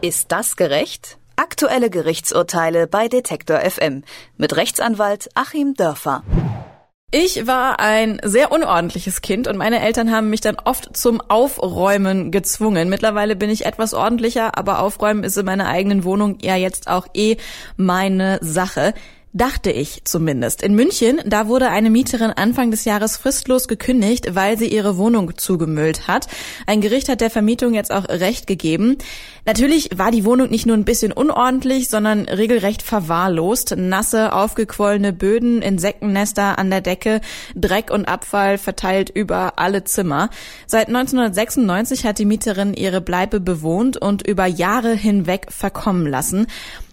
Ist das gerecht? Aktuelle Gerichtsurteile bei Detektor FM mit Rechtsanwalt Achim Dörfer. Ich war ein sehr unordentliches Kind und meine Eltern haben mich dann oft zum Aufräumen gezwungen. Mittlerweile bin ich etwas ordentlicher, aber Aufräumen ist in meiner eigenen Wohnung ja jetzt auch eh meine Sache. Dachte ich zumindest. In München, da wurde eine Mieterin Anfang des Jahres fristlos gekündigt, weil sie ihre Wohnung zugemüllt hat. Ein Gericht hat der Vermietung jetzt auch Recht gegeben. Natürlich war die Wohnung nicht nur ein bisschen unordentlich, sondern regelrecht verwahrlost. Nasse, aufgequollene Böden, Insektennester an der Decke, Dreck und Abfall verteilt über alle Zimmer. Seit 1996 hat die Mieterin ihre Bleibe bewohnt und über Jahre hinweg verkommen lassen.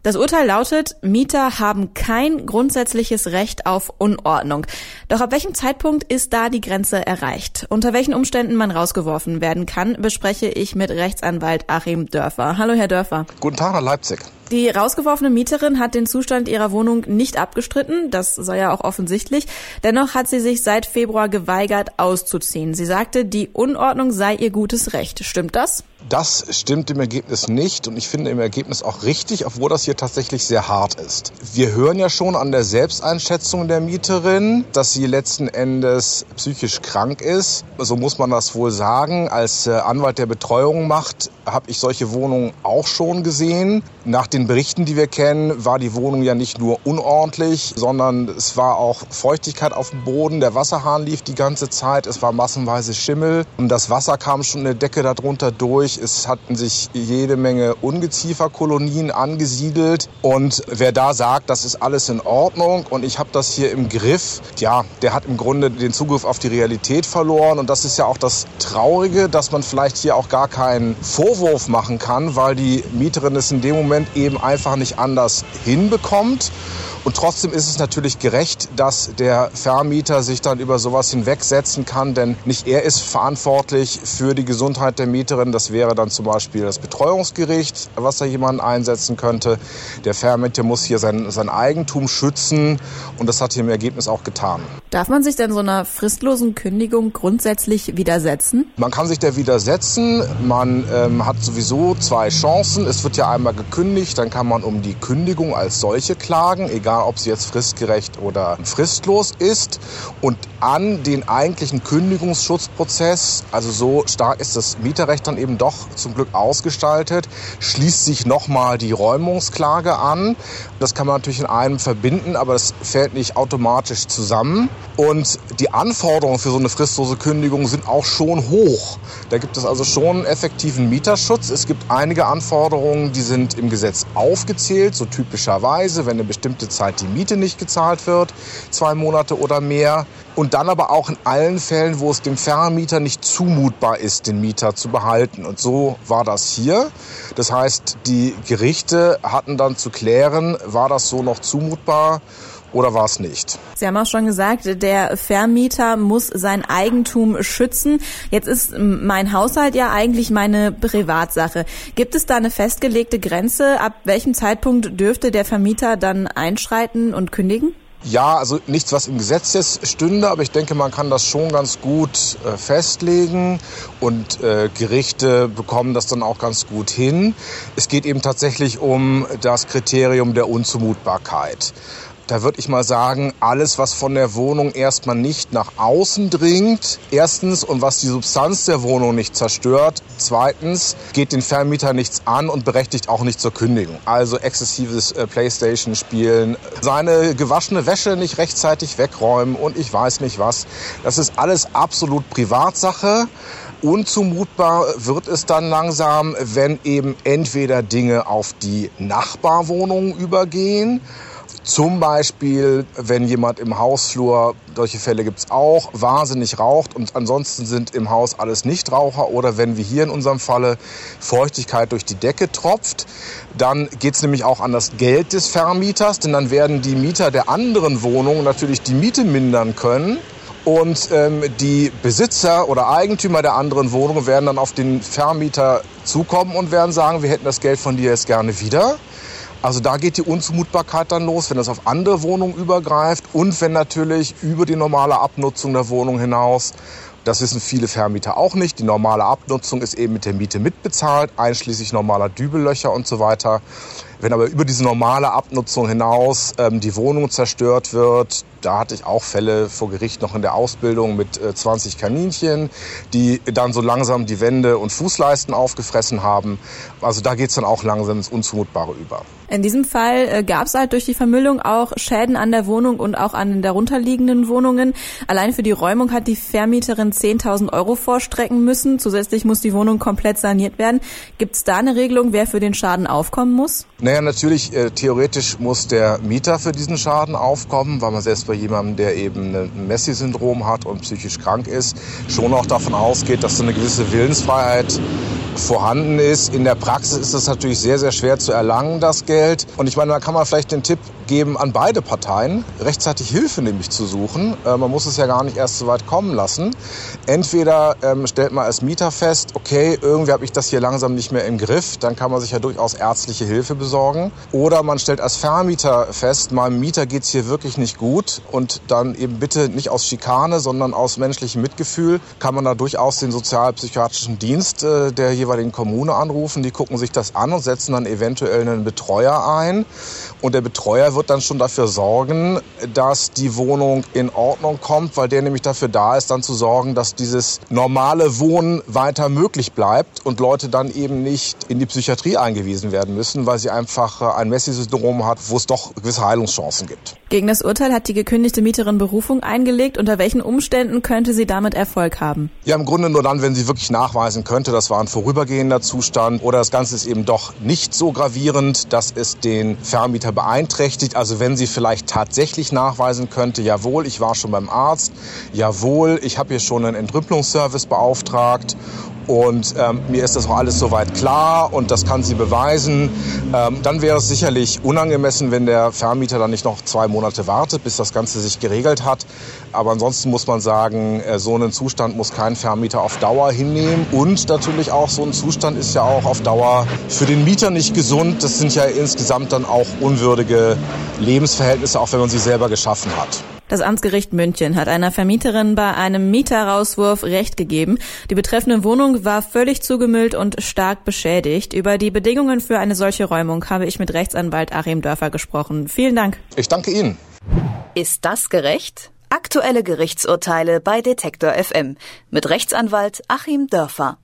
Das Urteil lautet, Mieter haben kein grundsätzliches Recht auf Unordnung. Doch ab welchem Zeitpunkt ist da die Grenze erreicht? Unter welchen Umständen man rausgeworfen werden kann, bespreche ich mit Rechtsanwalt Achim Dörfer. Hallo, Herr Dörfer. Guten Tag nach Leipzig. Die rausgeworfene Mieterin hat den Zustand ihrer Wohnung nicht abgestritten, das sei ja auch offensichtlich. Dennoch hat sie sich seit Februar geweigert, auszuziehen. Sie sagte, die Unordnung sei ihr gutes Recht. Stimmt das? Das stimmt im Ergebnis nicht und ich finde im Ergebnis auch richtig, obwohl das hier tatsächlich sehr hart ist. Wir hören ja schon an der Selbsteinschätzung der Mieterin, dass sie letzten Endes psychisch krank ist. So muss man das wohl sagen. Als äh, Anwalt der Betreuung macht, habe ich solche Wohnungen auch schon gesehen. Nach den Berichten, die wir kennen, war die Wohnung ja nicht nur unordentlich, sondern es war auch Feuchtigkeit auf dem Boden. Der Wasserhahn lief die ganze Zeit. Es war massenweise Schimmel und das Wasser kam schon eine Decke darunter durch. Es hatten sich jede Menge Ungezieferkolonien angesiedelt. Und wer da sagt, das ist alles in Ordnung und ich habe das hier im Griff, ja, der hat im Grunde den Zugriff auf die Realität verloren. Und das ist ja auch das Traurige, dass man vielleicht hier auch gar keinen Vorwurf machen kann, weil die Mieterin es in dem Moment eben einfach nicht anders hinbekommt. Und trotzdem ist es natürlich gerecht, dass der Vermieter sich dann über sowas hinwegsetzen kann, denn nicht er ist verantwortlich für die Gesundheit der Mieterin. Das wäre dann zum Beispiel das Betreuungsgericht, was da jemanden einsetzen könnte. Der Vermieter muss hier sein, sein Eigentum schützen und das hat er im Ergebnis auch getan. Darf man sich denn so einer fristlosen Kündigung grundsätzlich widersetzen? Man kann sich der widersetzen. Man ähm, hat sowieso zwei Chancen. Es wird ja einmal gekündigt, dann kann man um die Kündigung als solche klagen, egal egal ob sie jetzt fristgerecht oder fristlos ist. Und an den eigentlichen Kündigungsschutzprozess, also so stark ist das Mieterrecht dann eben doch zum Glück ausgestaltet, schließt sich nochmal die Räumungsklage an. Das kann man natürlich in einem verbinden, aber das fällt nicht automatisch zusammen. Und die Anforderungen für so eine fristlose Kündigung sind auch schon hoch. Da gibt es also schon effektiven Mieterschutz. Es gibt einige Anforderungen, die sind im Gesetz aufgezählt, so typischerweise, wenn eine bestimmte Zeit Zeit die Miete nicht gezahlt wird, zwei Monate oder mehr. Und dann aber auch in allen Fällen, wo es dem Vermieter nicht zumutbar ist, den Mieter zu behalten. Und so war das hier. Das heißt, die Gerichte hatten dann zu klären, war das so noch zumutbar oder war es nicht? Sie haben auch schon gesagt, der Vermieter muss sein Eigentum schützen. Jetzt ist mein Haushalt ja eigentlich meine Privatsache. Gibt es da eine festgelegte Grenze? Ab welchem Zeitpunkt dürfte der Vermieter dann einschreiten und kündigen? Ja, also nichts, was im Gesetz jetzt stünde, aber ich denke, man kann das schon ganz gut äh, festlegen und äh, Gerichte bekommen das dann auch ganz gut hin. Es geht eben tatsächlich um das Kriterium der Unzumutbarkeit. Da würde ich mal sagen, alles, was von der Wohnung erstmal nicht nach außen dringt, erstens, und was die Substanz der Wohnung nicht zerstört, zweitens, geht den Vermieter nichts an und berechtigt auch nicht zur Kündigung. Also exzessives äh, Playstation-Spielen, seine gewaschene Wäsche nicht rechtzeitig wegräumen und ich weiß nicht was. Das ist alles absolut Privatsache. Unzumutbar wird es dann langsam, wenn eben entweder Dinge auf die Nachbarwohnungen übergehen, zum Beispiel, wenn jemand im Hausflur, solche Fälle gibt's auch, wahnsinnig raucht und ansonsten sind im Haus alles Nichtraucher oder wenn wie hier in unserem Falle Feuchtigkeit durch die Decke tropft, dann geht's nämlich auch an das Geld des Vermieters, denn dann werden die Mieter der anderen Wohnung natürlich die Miete mindern können. Und ähm, die Besitzer oder Eigentümer der anderen Wohnungen werden dann auf den Vermieter zukommen und werden sagen, wir hätten das Geld von dir jetzt gerne wieder. Also da geht die Unzumutbarkeit dann los, wenn das auf andere Wohnungen übergreift und wenn natürlich über die normale Abnutzung der Wohnung hinaus Das wissen viele Vermieter auch nicht. Die normale Abnutzung ist eben mit der Miete mitbezahlt, einschließlich normaler Dübellöcher und so weiter. Wenn aber über diese normale Abnutzung hinaus ähm, die Wohnung zerstört wird, da hatte ich auch Fälle vor Gericht noch in der Ausbildung mit äh, 20 Kaninchen, die dann so langsam die Wände und Fußleisten aufgefressen haben. Also da geht's dann auch langsam ins Unzumutbare über. In diesem Fall äh, gab es halt durch die Vermüllung auch Schäden an der Wohnung und auch an den darunterliegenden Wohnungen. Allein für die Räumung hat die Vermieterin 10.000 Euro vorstrecken müssen. Zusätzlich muss die Wohnung komplett saniert werden. Gibt es da eine Regelung, wer für den Schaden aufkommen muss? Naja, natürlich, äh, theoretisch muss der Mieter für diesen Schaden aufkommen, weil man selbst bei jemandem, der eben ein Messi-Syndrom hat und psychisch krank ist, schon auch davon ausgeht, dass so eine gewisse Willensfreiheit vorhanden ist. In der Praxis ist es natürlich sehr, sehr schwer zu erlangen, das Geld. Und ich meine, da kann man vielleicht den Tipp geben an beide Parteien, rechtzeitig Hilfe nämlich zu suchen. Äh, man muss es ja gar nicht erst so weit kommen lassen. Entweder ähm, stellt man als Mieter fest, okay, irgendwie habe ich das hier langsam nicht mehr im Griff, dann kann man sich ja durchaus ärztliche Hilfe besorgen. Oder man stellt als Vermieter fest, meinem Mieter geht's hier wirklich nicht gut und dann eben bitte nicht aus Schikane, sondern aus menschlichem Mitgefühl kann man da durchaus den sozialpsychiatrischen Dienst äh, der jeweiligen Kommune anrufen. Die gucken sich das an und setzen dann eventuell einen Betreuer ein. Und der Betreuer wird dann schon dafür sorgen, dass die Wohnung in Ordnung kommt, weil der nämlich dafür da ist, dann zu sorgen, dass dieses normale Wohnen weiter möglich bleibt und Leute dann eben nicht in die Psychiatrie eingewiesen werden müssen, weil sie einfach äh, ein Messi-Syndrom hat, wo es doch gewisse Heilungschancen gibt. Gegen das Urteil hat die gekündigte Mieterin Berufung eingelegt. Unter welchen Umständen könnte sie damit Erfolg haben? Ja, im Grunde nur dann, wenn sie wirklich nachweisen könnte, das war ein vorübergehender Zustand oder das Ganze ist eben doch nicht so gravierend, dass es den Vermieter beeinträchtigt. Also wenn sie vielleicht tatsächlich nachweisen könnte, jawohl, ich war schon beim Arzt, jawohl, ich habe hier schon einen Entrümpelungsservice beauftragt und ähm, mir ist das auch alles soweit klar und das kann sie beweisen. Ähm, dann wäre es sicherlich unangemessen, wenn der Vermieter dann nicht noch zwei Monate wartet, bis das Ganze sich geregelt hat. Aber ansonsten muss man sagen, äh, so einen Zustand muss kein Vermieter auf Dauer hinnehmen. Und natürlich auch so ein Zustand ist ja auch auf Dauer für den Mieter nicht gesund. Das sind ja insgesamt dann auch unwürdige Lebensverhältnisse, auch wenn man sie selber geschaffen hat. Das Amtsgericht München hat einer Vermieterin bei einem Mieterrauswurf Recht gegeben. Die betreffende Wohnung war völlig zugemüllt und stark beschädigt. Über die Bedingungen für eine solche Räumung habe ich mit Rechtsanwalt Achim Dörfer gesprochen. Vielen Dank. Ich danke Ihnen. Ist das gerecht? Aktuelle Gerichtsurteile bei Detektor FM mit Rechtsanwalt Achim Dörfer.